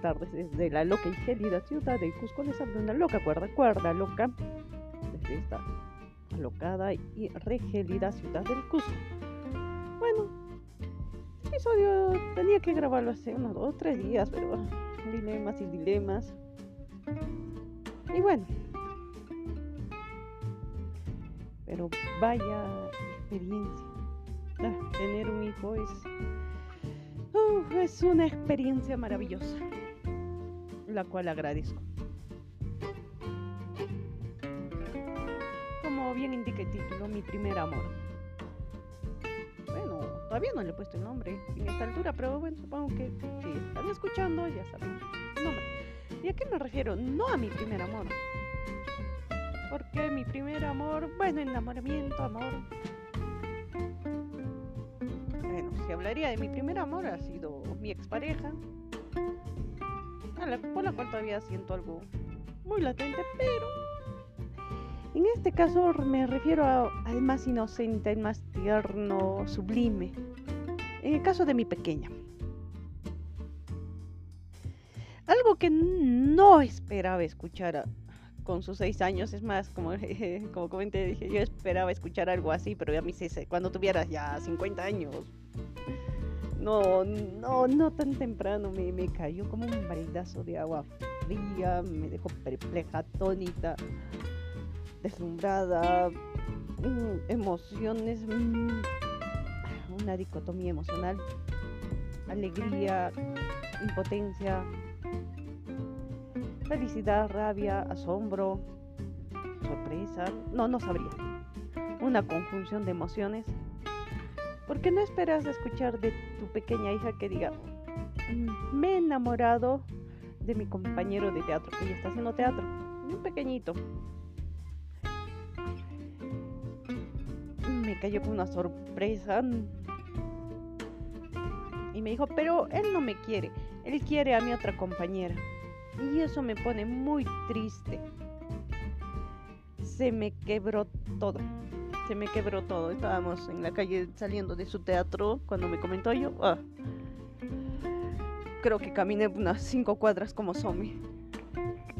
tardes desde la loca y gélida ciudad de Cusco. Les habla una loca cuerda, cuerda loca desde esta alocada y regélida ciudad del Cusco. Bueno, este episodio tenía que grabarlo hace unos dos o tres días, pero dilemas y dilemas. Y bueno, pero vaya experiencia. Ah, tener un hijo es es una experiencia maravillosa, la cual agradezco. Como bien indica el título, mi primer amor. Bueno, todavía no le he puesto el nombre en esta altura, pero bueno, supongo que si están escuchando ya saben nombre. ¿Y a qué me refiero? No a mi primer amor. Porque mi primer amor, bueno, enamoramiento, amor, si hablaría de mi primer amor, ha sido mi expareja, por la cual todavía siento algo muy latente, pero en este caso me refiero al más inocente, al más tierno, sublime. En el caso de mi pequeña. Algo que no esperaba escuchar con sus seis años, es más, como, como comenté, dije, yo esperaba escuchar algo así, pero a mí cuando tuvieras ya 50 años, no, no, no tan temprano, me, me cayó como un baldazo de agua fría, me dejó perpleja, atónita, deslumbrada, mm, emociones, mm, una dicotomía emocional, alegría, impotencia, felicidad, rabia, asombro, sorpresa, no, no sabría. Una conjunción de emociones ¿Por qué no esperas escuchar de tu pequeña hija que diga, mm, me he enamorado de mi compañero de teatro, que ella está haciendo teatro, un pequeñito? Me cayó con una sorpresa y me dijo, pero él no me quiere, él quiere a mi otra compañera. Y eso me pone muy triste. Se me quebró todo se me quebró todo. Estábamos en la calle saliendo de su teatro cuando me comentó yo. Ah, creo que caminé unas cinco cuadras como zombie.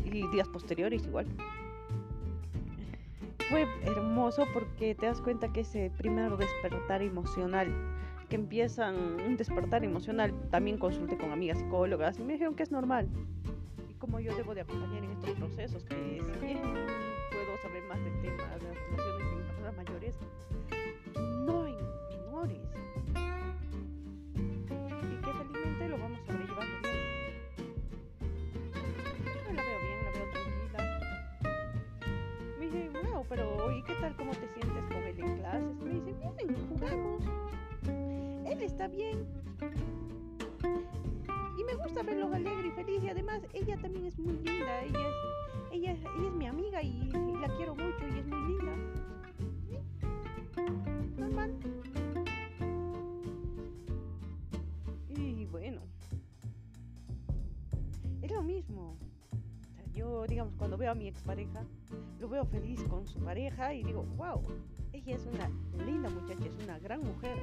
Y días posteriores igual. Fue hermoso porque te das cuenta que ese primer despertar emocional, que empiezan un despertar emocional, también consulté con amigas psicólogas y me dijeron que es normal. Y como yo debo de acompañar en estos procesos, que si bien saber más del tema de las emociones mayores, no en menores. Y que felizmente lo vamos sobrellevando bien. Yo la veo bien, la veo tranquila. Me dice, wow, pero ¿y qué tal cómo te sientes con él en clases? Me dice, bien, jugamos. Él está bien. Y me gusta verlo alegre y feliz y además ella también es muy linda. Ella es, ella, ella es mi amiga y, y la quiero mucho y es muy linda. Y bueno, es lo mismo. yo, digamos, cuando veo a mi expareja, lo veo feliz con su pareja y digo, wow, ella es una linda muchacha, es una gran mujer.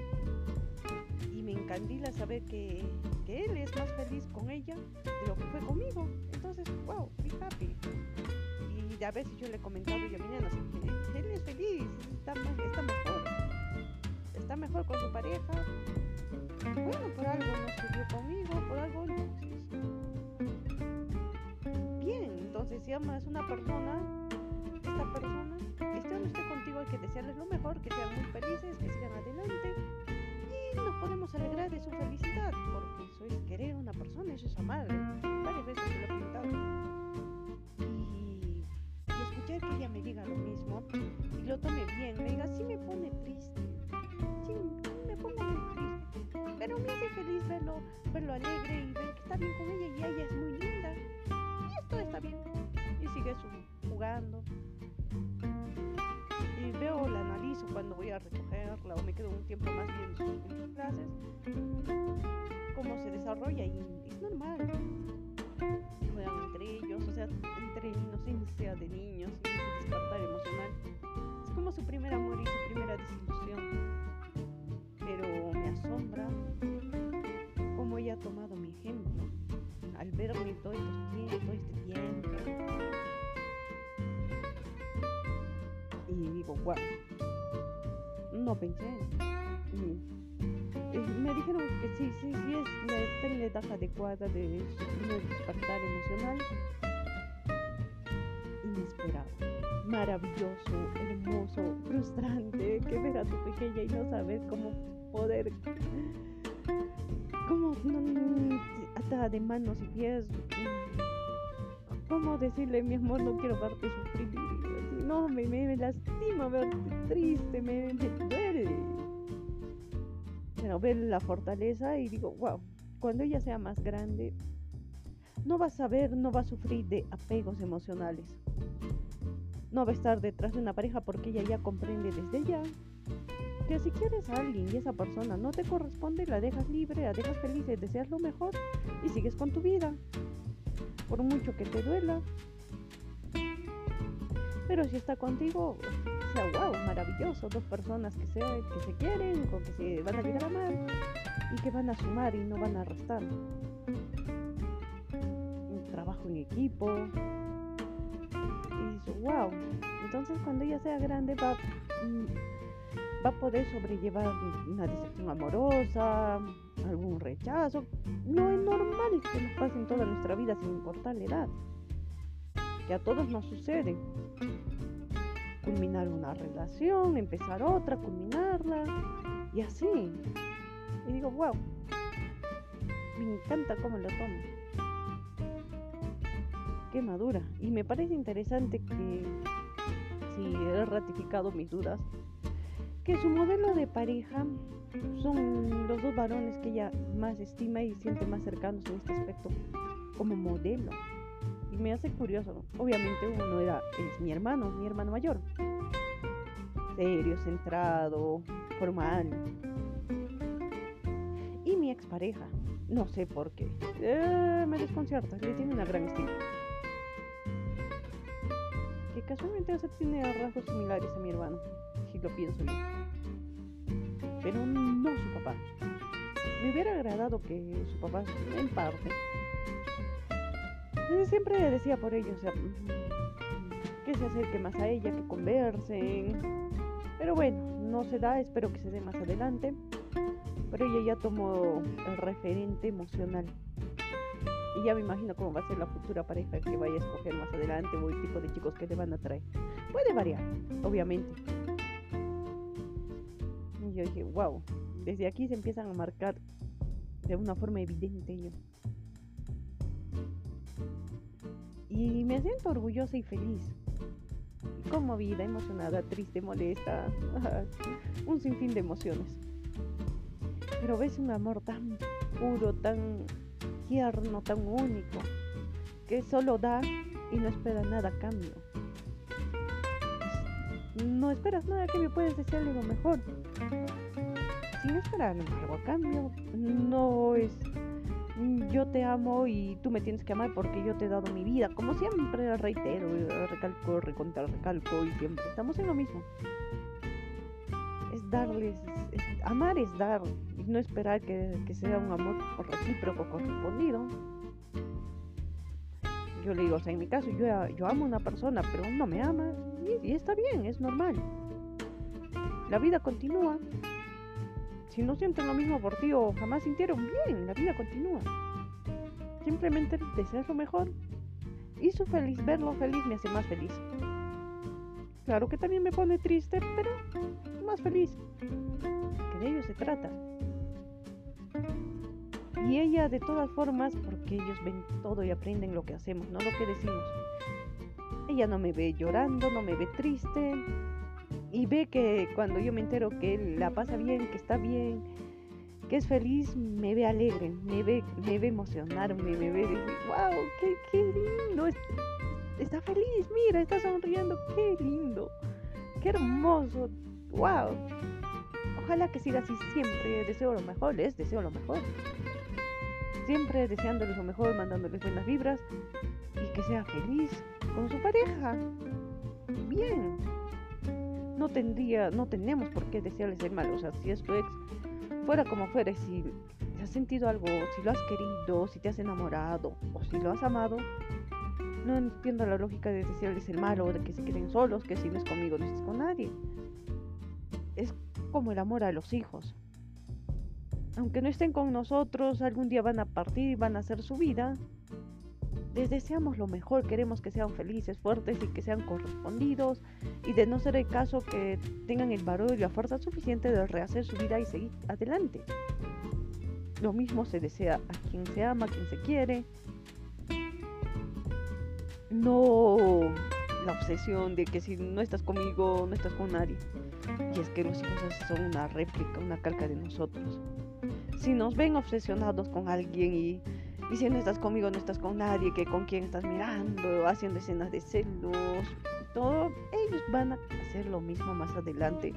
Me encandila saber que, que él es más feliz con ella de lo que fue conmigo. Entonces, wow, be happy. Y a veces yo le he comentado y a mi nena, él es feliz, está, mejor está mejor con su pareja. Bueno, por algo no dio conmigo, por algo no. Bien, entonces si amas una persona, esta persona, esté no esté contigo, hay que desearles lo mejor, que sean muy felices, que sigan adelante. Podemos alegrar de su felicidad, porque eso es querer a una persona, eso es amar. Varias veces lo he comentado. Y, y escuchar que ella me diga lo mismo y lo tome bien, me diga, sí me pone triste me pongo muy triste. Pero me hace feliz verlo, verlo alegre y ver que está bien con ella desarrolla y es normal. Juegan entre ellos, o sea, entre inocencia de niños y ese despertar emocional. Es como su primer amor y su primera desilusión. Pero me asombra cómo ella ha tomado mi ejemplo al verme todo este tiempo, este tiempo. Y digo, wow, no pensé me dijeron que sí, sí, sí, es, está la edad adecuada de su despertar emocional. Inesperado, maravilloso, hermoso, frustrante, que ver a tu pequeña y no saber cómo poder, cómo no, atada de manos y pies cómo decirle, mi amor, no quiero verte sufrir. no, me, me, lastima verte triste, me, me duele. Pero ver la fortaleza y digo, wow, cuando ella sea más grande, no va a saber, no va a sufrir de apegos emocionales. No va a estar detrás de una pareja porque ella ya comprende desde ya que si quieres a alguien y esa persona no te corresponde, la dejas libre, la dejas feliz, deseas lo mejor y sigues con tu vida por mucho que te duela. Pero si está contigo, sea wow, maravilloso, dos personas que se, que se quieren, o que se van a llegar a amar y que van a sumar y no van a restar. Un trabajo en equipo. Y dice, wow. Entonces cuando ella sea grande va, mm, va a poder sobrellevar una decepción amorosa, algún rechazo. No es normal que nos pase en toda nuestra vida sin importar la edad. Que a todos nos sucede. Culminar una relación, empezar otra, culminarla y así. Y digo, wow, me encanta cómo lo tomo. Qué madura. Y me parece interesante que si he ratificado mis dudas, que su modelo de pareja son los dos varones que ella más estima y siente más cercanos en este aspecto como modelo. Y me hace curioso. Obviamente uno era, es mi hermano, mi hermano mayor. Serio, centrado, formal. Y mi expareja. No sé por qué. Eh, me desconcierta. Le tiene una gran estima. Que casualmente tiene rasgos similares a mi hermano. Si lo pienso bien pero no su papá. Me hubiera agradado que su papá, en parte, siempre decía por ellos, que se acerque más a ella, que conversen. Pero bueno, no se da, espero que se dé más adelante. Pero ella ya tomó el referente emocional. Y ya me imagino cómo va a ser la futura pareja que vaya a escoger más adelante o el tipo de chicos que le van a traer. Puede variar, obviamente yo dije, wow, desde aquí se empiezan a marcar de una forma evidente yo. Y me siento orgullosa y feliz. Conmovida, emocionada, triste, molesta, un sinfín de emociones. Pero ves un amor tan puro, tan tierno, tan único, que solo da y no espera nada a cambio. No esperas nada a cambio, puedes desearle lo mejor sin esperar algo a cambio. No es yo te amo y tú me tienes que amar porque yo te he dado mi vida. Como siempre reitero, recalco, recontra recalco y siempre estamos en lo mismo. Es darles, amar es dar y no esperar que, sea un amor recíproco correspondido. Yo le digo, o sea, en mi caso, yo, yo amo a una persona, pero no me ama y está bien, es normal. La vida continúa si no sienten lo mismo por ti o jamás sintieron bien, la vida continúa. Simplemente deseas lo mejor. Y su feliz, verlo feliz me hace más feliz. Claro que también me pone triste, pero más feliz. Que de ello se trata. Y ella de todas formas, porque ellos ven todo y aprenden lo que hacemos, no lo que decimos. Ella no me ve llorando, no me ve triste, y ve que cuando yo me entero que la pasa bien, que está bien, que es feliz, me ve alegre, me ve, me ve emocionar, me, ve decir, wow, qué, qué lindo, está feliz, mira, está sonriendo, qué lindo, qué hermoso, wow. Ojalá que siga así siempre, deseo lo mejor, les deseo lo mejor. Siempre deseándoles lo mejor, mandándoles buenas vibras y que sea feliz con su pareja. Bien no tendría, no tenemos por qué desearles el mal. O sea, si es tu ex, fuera como fuera, si has sentido algo, si lo has querido, si te has enamorado o si lo has amado, No entiendo la lógica de decirles el malo, de que se queden solos, que si no es conmigo no es con nadie. Es como el amor a los hijos. Aunque no estén con nosotros, algún día van a partir y van a hacer su vida. Les deseamos lo mejor, queremos que sean felices, fuertes y que sean correspondidos. Y de no ser el caso, que tengan el valor y la fuerza suficiente de rehacer su vida y seguir adelante. Lo mismo se desea a quien se ama, a quien se quiere no la obsesión de que si no estás conmigo, no estás con nadie. Y es que los hijos son una réplica, una calca de nosotros. Si nos ven obsesionados con alguien y, si no estás conmigo, no estás con nadie, que con quién estás mirando, haciendo escenas de celos, todo, ellos van a hacer lo mismo más adelante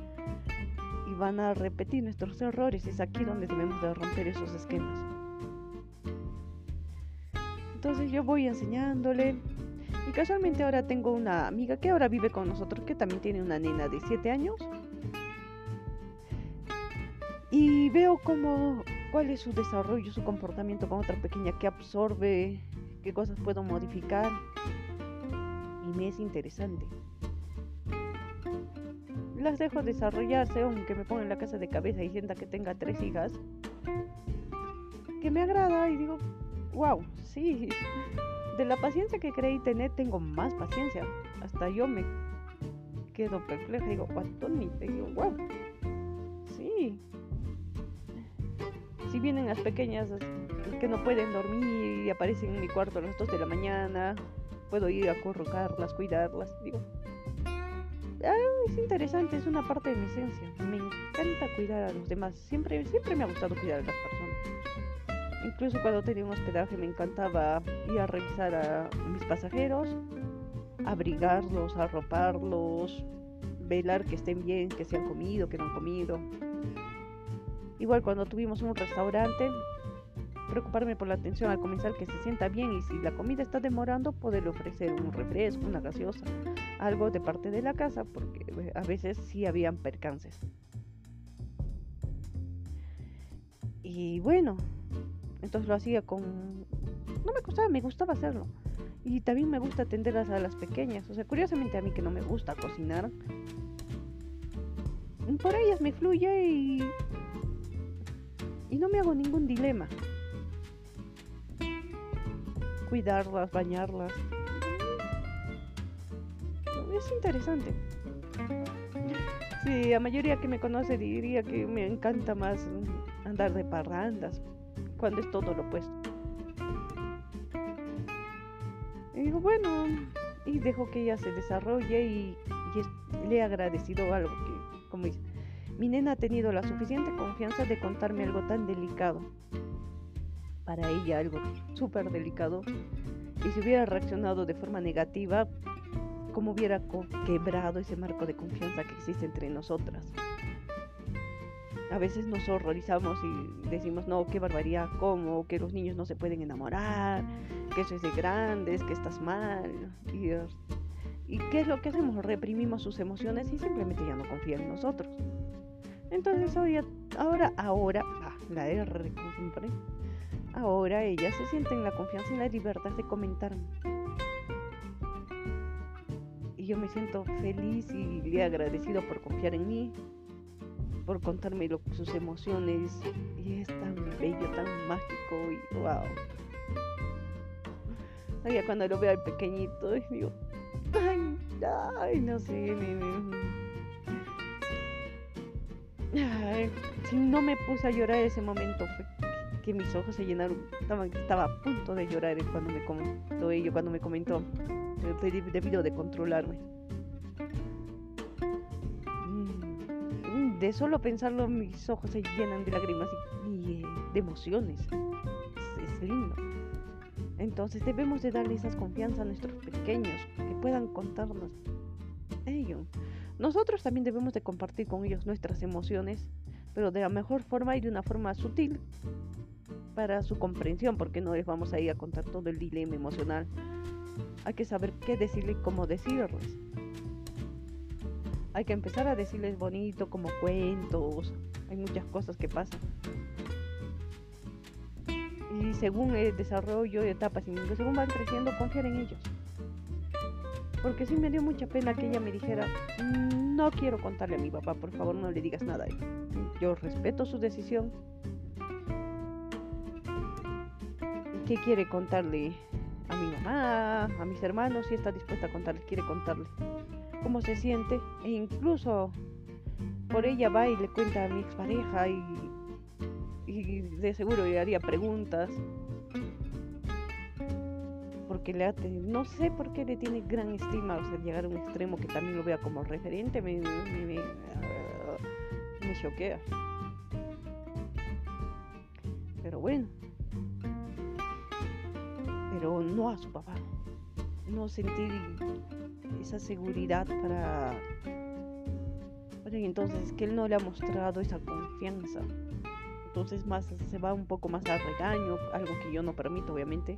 y van a repetir nuestros errores. Es aquí donde debemos de romper esos esquemas. Entonces yo voy enseñándole, y casualmente ahora tengo una amiga que ahora vive con nosotros, que también tiene una nena de 7 años. Y veo cómo, cuál es su desarrollo, su comportamiento con otra pequeña, que absorbe, qué cosas puedo modificar. Y me es interesante. Las dejo desarrollarse, aunque me ponga en la casa de cabeza y sienta que tenga tres hijas. Que me agrada y digo, wow, sí, de la paciencia que creí tener, tengo más paciencia. Hasta yo me quedo perpleja. Digo, ¿cuánto ni te digo, wow. Si vienen las pequeñas que no pueden dormir y aparecen en mi cuarto a las 2 de la mañana, puedo ir a corrocarlas, cuidarlas. Digo, ah, es interesante, es una parte de mi esencia. Me encanta cuidar a los demás. Siempre, siempre me ha gustado cuidar a las personas. Incluso cuando tenía un hospedaje me encantaba ir a revisar a mis pasajeros, abrigarlos, arroparlos, velar que estén bien, que se han comido, que no han comido. Igual cuando tuvimos un restaurante, preocuparme por la atención al comenzar que se sienta bien y si la comida está demorando, poderle ofrecer un refresco, una gaseosa, algo de parte de la casa, porque eh, a veces sí habían percances. Y bueno, entonces lo hacía con... No me costaba, me gustaba hacerlo. Y también me gusta atender a las pequeñas. O sea, curiosamente a mí que no me gusta cocinar. Por ellas me fluye y... Y no me hago ningún dilema. Cuidarlas, bañarlas. Es interesante. Sí, la mayoría que me conoce diría que me encanta más andar de parrandas, cuando es todo lo opuesto. Y digo, bueno, y dejo que ella se desarrolle y, le he agradecido algo que, como dice, mi nena ha tenido la suficiente confianza de contarme algo tan delicado. Para ella algo súper delicado. Y si hubiera reaccionado de forma negativa, como hubiera quebrado ese marco de confianza que existe entre nosotras a veces nos horrorizamos y decimos, no, qué barbaridad, cómo, que los niños no se pueden enamorar, que eso es de grandes, que estás mal. Y, ¿Y qué es lo que hacemos? Reprimimos sus emociones y simplemente ya no confían en nosotros. Entonces hoy, ahora, ahora, ah, la R como siempre, ahora ella se siente en la confianza y la libertad de comentarme. Y yo me siento feliz y le agradecido por confiar en mí, por contarme sus emociones y es tan bello, tan mágico y wow. Oye, cuando lo veo al pequeñito, digo, ay, ay, no sé, si no me puse a llorar ese momento fue que mis ojos se llenaron, estaba, estaba a punto de llorar cuando me comentó ello, cuando me comentó, debido de controlarme. de solo pensarlo mis ojos se llenan de lágrimas y, de emociones. Es, lindo. Entonces debemos de darle esa confianza a nuestros pequeños, que puedan contarnos ello. Nosotros también debemos de compartir con ellos nuestras emociones, pero de la mejor forma y de una forma sutil para su comprensión, porque no les vamos a ir a contar todo el dilema emocional. Hay que saber qué decirle y cómo decirles hay que empezar a decirles bonito como cuentos, hay muchas cosas que pasan. Y según el desarrollo de etapas y según van creciendo, confiar en ellos. Porque sí me dio mucha pena que ella me dijera, "Mm, no quiero contarle a mi papá, por favor no le digas nada. Yo respeto su decisión. ¿Qué quiere contarle a mi mamá, a mis hermanos? Si está dispuesta a contarle, quiere contarle cómo se siente. E incluso por ella va y le cuenta a mi expareja y, y de seguro le haría preguntas porque le ha tenido, no sé por qué le tiene gran estima, o sea, llegar a un extremo que también lo vea como referente, me, me, me, ah, me choquea. Pero bueno, pero no a su papá, no sentir esa seguridad para entonces que él no le ha mostrado esa confianza. Entonces más se va un poco más al regaño, algo que yo no permito obviamente.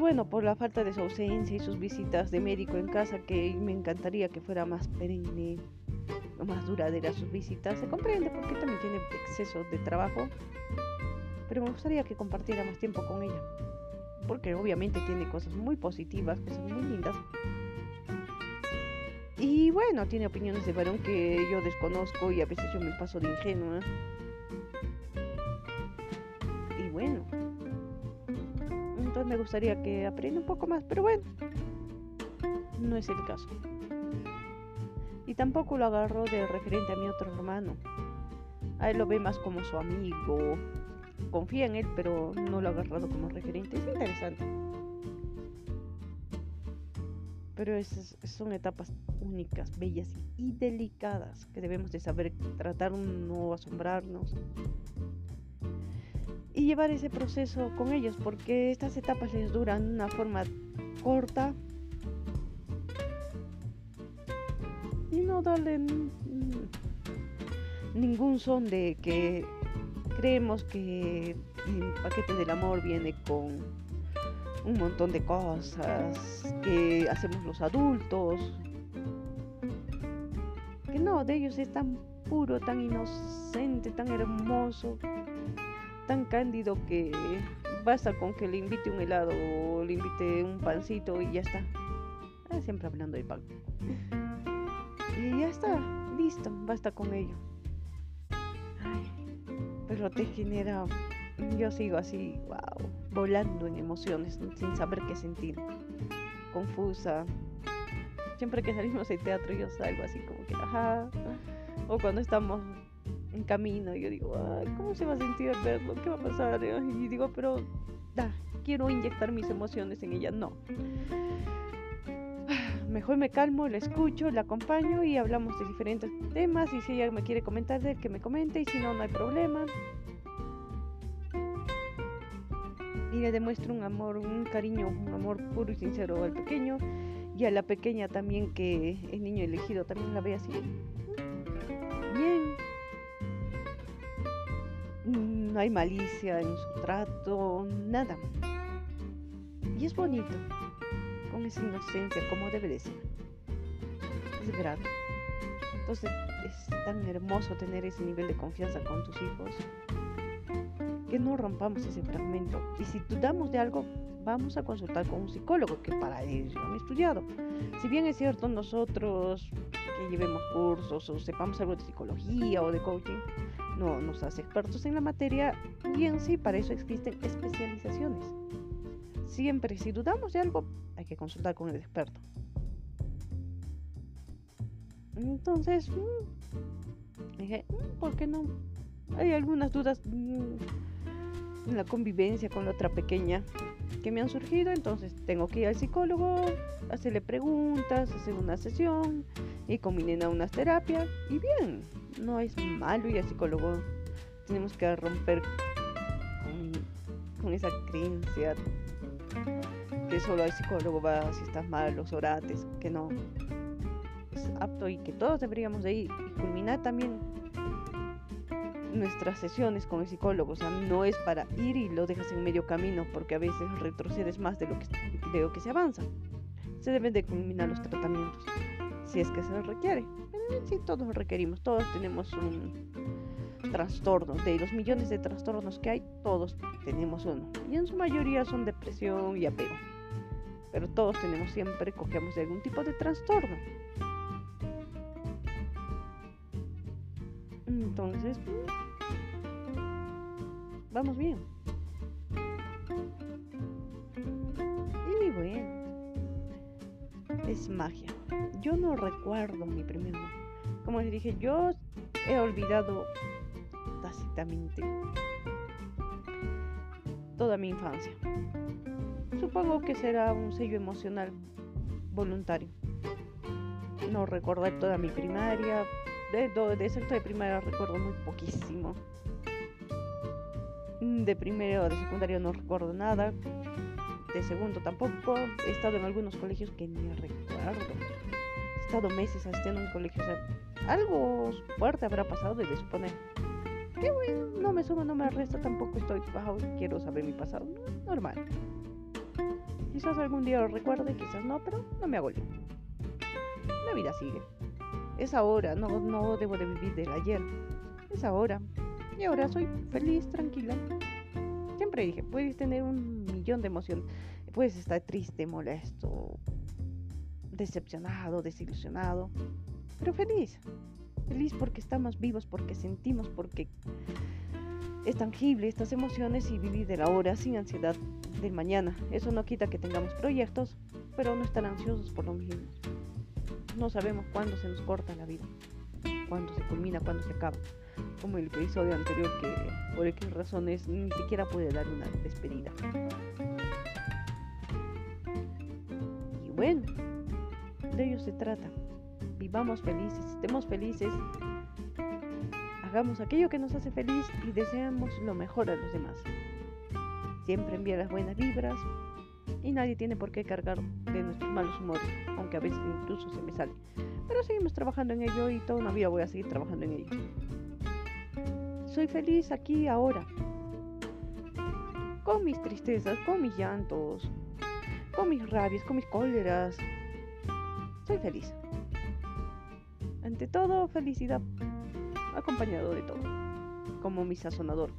Bueno, por la falta de su ausencia y sus visitas de médico en casa, que me encantaría que fuera más perenne, más duradera sus visitas, se comprende porque también tiene exceso de trabajo, pero me gustaría que compartiera más tiempo con ella, porque obviamente tiene cosas muy positivas, cosas muy lindas. Y bueno, tiene opiniones de varón que yo desconozco y a veces yo me paso de ingenua. Me gustaría que aprenda un poco más, pero bueno, no es el caso. Y tampoco lo agarró de referente a mi otro hermano. A él lo ve más como su amigo. Confía en él, pero no lo ha agarrado como referente. Es interesante. Pero esas son etapas únicas, bellas y delicadas que debemos de saber tratar, no asombrarnos y llevar ese proceso con ellos, porque estas etapas les duran de una forma corta y no darle ningún son de que creemos que el paquete del amor viene con un montón de cosas que hacemos los adultos. Que no, de ellos es tan puro, tan inocente, tan hermoso, tan cándido que basta con que le invite un helado o le invite un pancito y ya está. Ah, siempre hablando de pan. Y ya está, listo, basta con ello. Pero te genera. Yo sigo así, wow, volando en emociones, sin saber qué sentir. Confusa. Siempre que salimos de teatro, yo salgo así como que, ajá. O cuando estamos en camino. Y yo digo, Ay, ¿cómo se va a sentir verlo? ¿Qué va a pasar? Y digo, pero da, quiero inyectar mis emociones en ella. No. Mejor me calmo, la escucho, la acompaño y hablamos de diferentes temas. Y si ella me quiere comentar que me comente. Y si no, no hay problema. Y le demuestro un amor, un cariño, un amor puro y sincero al pequeño. Y a la pequeña también, que el niño elegido también la ve así. Bien, no hay malicia en su trato, nada. Y es bonito, con esa inocencia como debe de ser. Es grave. Entonces es tan hermoso tener ese nivel de confianza con tus hijos que no rompamos ese fragmento. Y si dudamos de algo, vamos a consultar con un psicólogo, que para ello han estudiado. Si bien es cierto, nosotros que llevemos cursos o sepamos algo de psicología o de coaching, no nos hace expertos en la materia y en sí para eso existen especializaciones. Siempre si dudamos de algo hay que consultar con el experto. Entonces, mm, dije, mm, ¿por qué no? Hay algunas dudas mm, la convivencia con la otra pequeña que me han surgido, entonces tengo que ir al psicólogo, hacerle preguntas, hacer una sesión y combinen a unas terapias y bien, no es malo ir al psicólogo. Tenemos que romper con, esa creencia que solo el psicólogo va si estás mal, los orates, que no. Es apto y que todos deberíamos de ir y culminar también nuestras sesiones con el psicólogo. O sea, no es para ir y lo dejas en medio camino porque a veces retrocedes más de lo que, de lo que se avanza. Se deben de culminar los tratamientos si es que se requiere. Sí, todos requerimos, todos tenemos un trastorno. De los millones de trastornos que hay, todos tenemos uno. Y en su mayoría son depresión y apego. pero todos tenemos siempre, cogemos de algún tipo de trastorno. Entonces, vamos bien. Y bueno, es magia. Yo no recuerdo mi primer amor. Como les dije, yo he olvidado tácitamente toda mi infancia. Supongo que será un sello emocional voluntario. No recordar toda mi primaria. De, de sexto de primaria recuerdo muy poquísimo. De primero de secundario no recuerdo nada. De segundo tampoco. He estado en algunos colegios que ni recuerdo. He estado meses asistiendo a un colegio. O sea, algo fuerte habrá pasado, de suponer. Qué bueno, no me suma, no me resta, tampoco estoy bajo, quiero saber mi pasado. Normal. Quizás algún día lo recuerde, quizás no, pero no me hago lío. La vida sigue. Es ahora, no, no debo de vivir del ayer. Es ahora. Y ahora soy feliz, tranquila. Siempre dije, puedes tener un millón de emociones. Puedes estar triste, molesto, decepcionado, desilusionado, pero feliz. Feliz porque estamos vivos, porque sentimos, porque es tangible estas emociones y vivir de la hora sin ansiedad del mañana. Eso no quita que tengamos proyectos, pero no estar ansiosos por lo mismo. No sabemos cuándo se nos corta la vida, cuándo se culmina, cuándo se acaba. Como el episodio anterior que por X razones ni siquiera puede dar una despedida. Y bueno, de ello se trata vivamos felices, estemos felices, hagamos aquello que nos hace feliz y deseamos lo mejor a los demás. Siempre envía las buenas vibras y nadie tiene por qué cargar de nuestros malos humores, aunque a veces incluso se me sale. Pero seguimos trabajando en ello y toda una vida voy a seguir trabajando en ello. Soy feliz aquí ahora, con mis tristezas, con mis llantos, con mis rabias, con mis cóleras. Soy feliz. Ante todo, felicidad, acompañado de todo, como mi sazonador.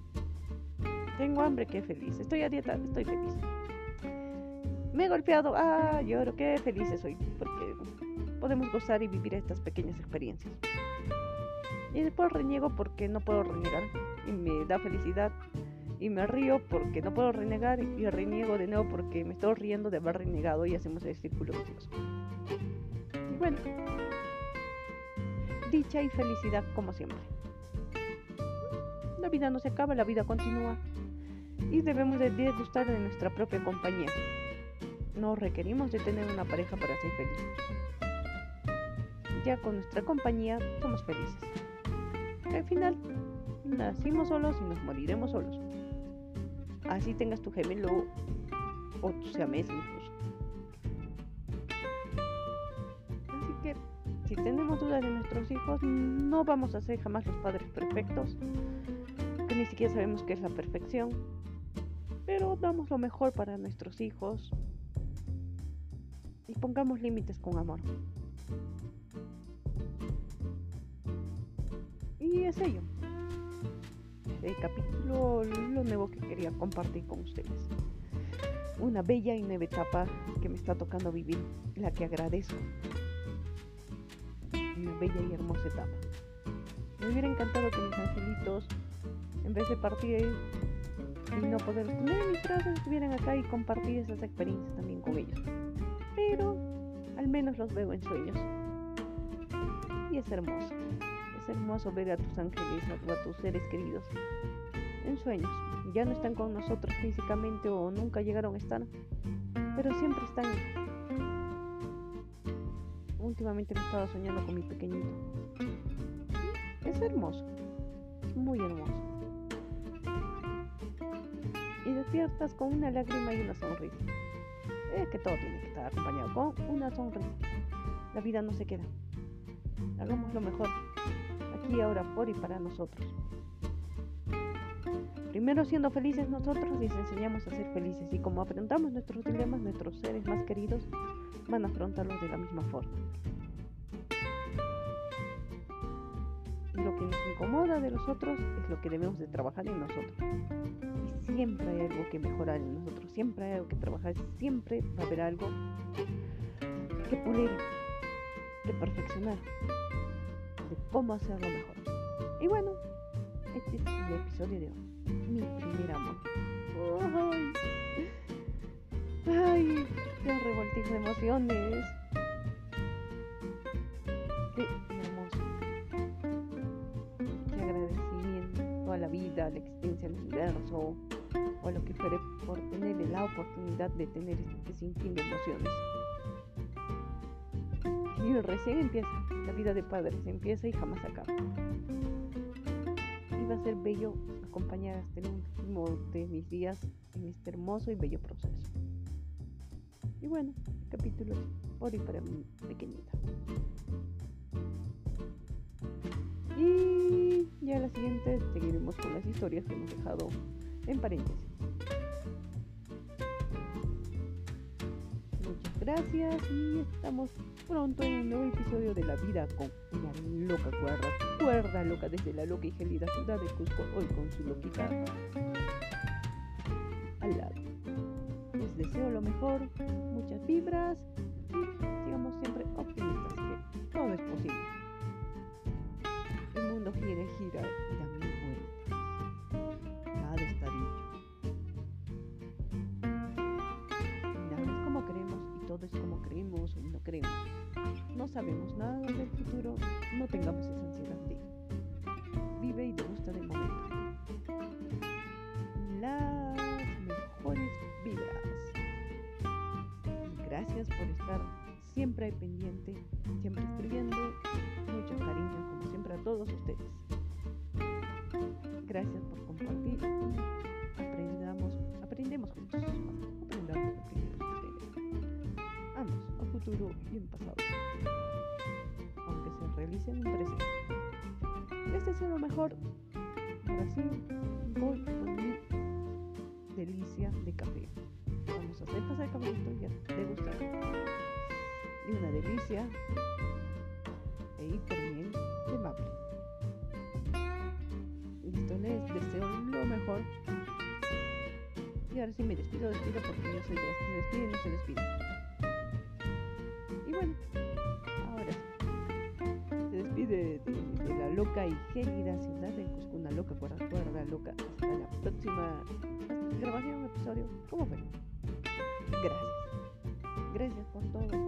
Tengo hambre, qué feliz. Estoy a dieta, estoy feliz. Me he golpeado, ah, lloro, qué feliz soy, porque podemos gozar y vivir estas pequeñas experiencias. Y después reniego porque no puedo renegar y me da felicidad. Y me río porque no puedo renegar y reniego de nuevo porque me estoy riendo de haber renegado y hacemos el círculo vicioso. Y bueno, dicha y felicidad como siempre. La vida no se acaba, la vida continúa y debemos de disgustar de nuestra propia compañía. No requerimos de tener una pareja para ser felices. Ya con nuestra compañía somos felices. Al final, nacimos solos y nos moriremos solos. Así tengas tu gemelo o tu siamés incluso. si tenemos dudas de nuestros hijos, no vamos a ser jamás los padres perfectos, que ni siquiera sabemos qué es la perfección, pero damos lo mejor para nuestros hijos y pongamos límites con amor. Y es ello. El capítulo, lo nuevo que quería compartir con ustedes. Una bella y nueva etapa que me está tocando vivir, la que agradezco una bella y hermosa etapa. Me hubiera encantado que mis angelitos, en vez de partir y no poder tener en mis brazos, estuvieran acá y compartir esas experiencias también con ellos. Pero al menos los veo en sueños. Y es hermoso. Es hermoso ver a tus ángeles, a, tus seres queridos en sueños. Ya no están con nosotros físicamente o nunca llegaron a estar, pero siempre están últimamente me estaba soñando con mi pequeñito. Es hermoso, es muy hermoso. Y despiertas con una lágrima y una sonrisa. Es que todo tiene que estar acompañado con una sonrisa. La vida no se queda. Hagamos lo mejor, aquí, ahora, por y para nosotros. Primero siendo felices nosotros y les enseñamos a ser felices. Y como afrontamos nuestros dilemas, nuestros seres más queridos van a afrontarlos de la misma forma. Lo que nos incomoda de los otros es lo que debemos de trabajar en nosotros. Siempre hay algo que mejorar en nosotros, siempre hay algo que trabajar, siempre va a haber algo que pulir, de perfeccionar, de cómo hacerlo mejor. Y bueno, este es el episodio de hoy, mi primer amor. ¡Ay! ¡Ay! ¡Qué revoltijo de emociones! ¡Qué hermoso! ¡Qué agradecimiento a la vida, a la existencia, al universo! O lo que fuere por tener la oportunidad de tener este sinfín de emociones. Y recién empieza, la vida de padres empieza y jamás acaba. Y va a ser bello acompañar hasta el último de mis días en este hermoso y bello proceso. Y bueno, capítulo por y para mi pequeñita. Y ya la siguiente seguiremos con las historias que hemos dejado en paréntesis. Muchas gracias y estamos pronto en un nuevo episodio de La Vida con una loca cuerda, cuerda loca desde la loca y gelida ciudad de Cusco, hoy con su loquita al lado. Les deseo lo mejor, muchas vibras y sigamos siempre optimistas que todo es posible. El mundo gira gira o no creemos. No sabemos nada del futuro, no tengamos esa ansiedad de vive y gusta del momento. Las mejores vibras. Gracias por estar siempre pendiente, siempre escribiendo. Mucho cariño, como siempre, a todos ustedes. Aunque se realice en un presente. Les deseo lo mejor. Ahora sí, voy con mi delicia de café. Vamos a hacer pasar el caballito y a degustar. Y una delicia e hiper miel de maple. Listo, les deseo lo mejor. Y ahora sí me despido, despido porque yo soy de se despide y no se despide. Loca y gélida ciudad de Cusco, una loca cuerda, cuerda loca. Hasta la próxima grabación, episodio. ¿Cómo fue? Gracias. Gracias por todo.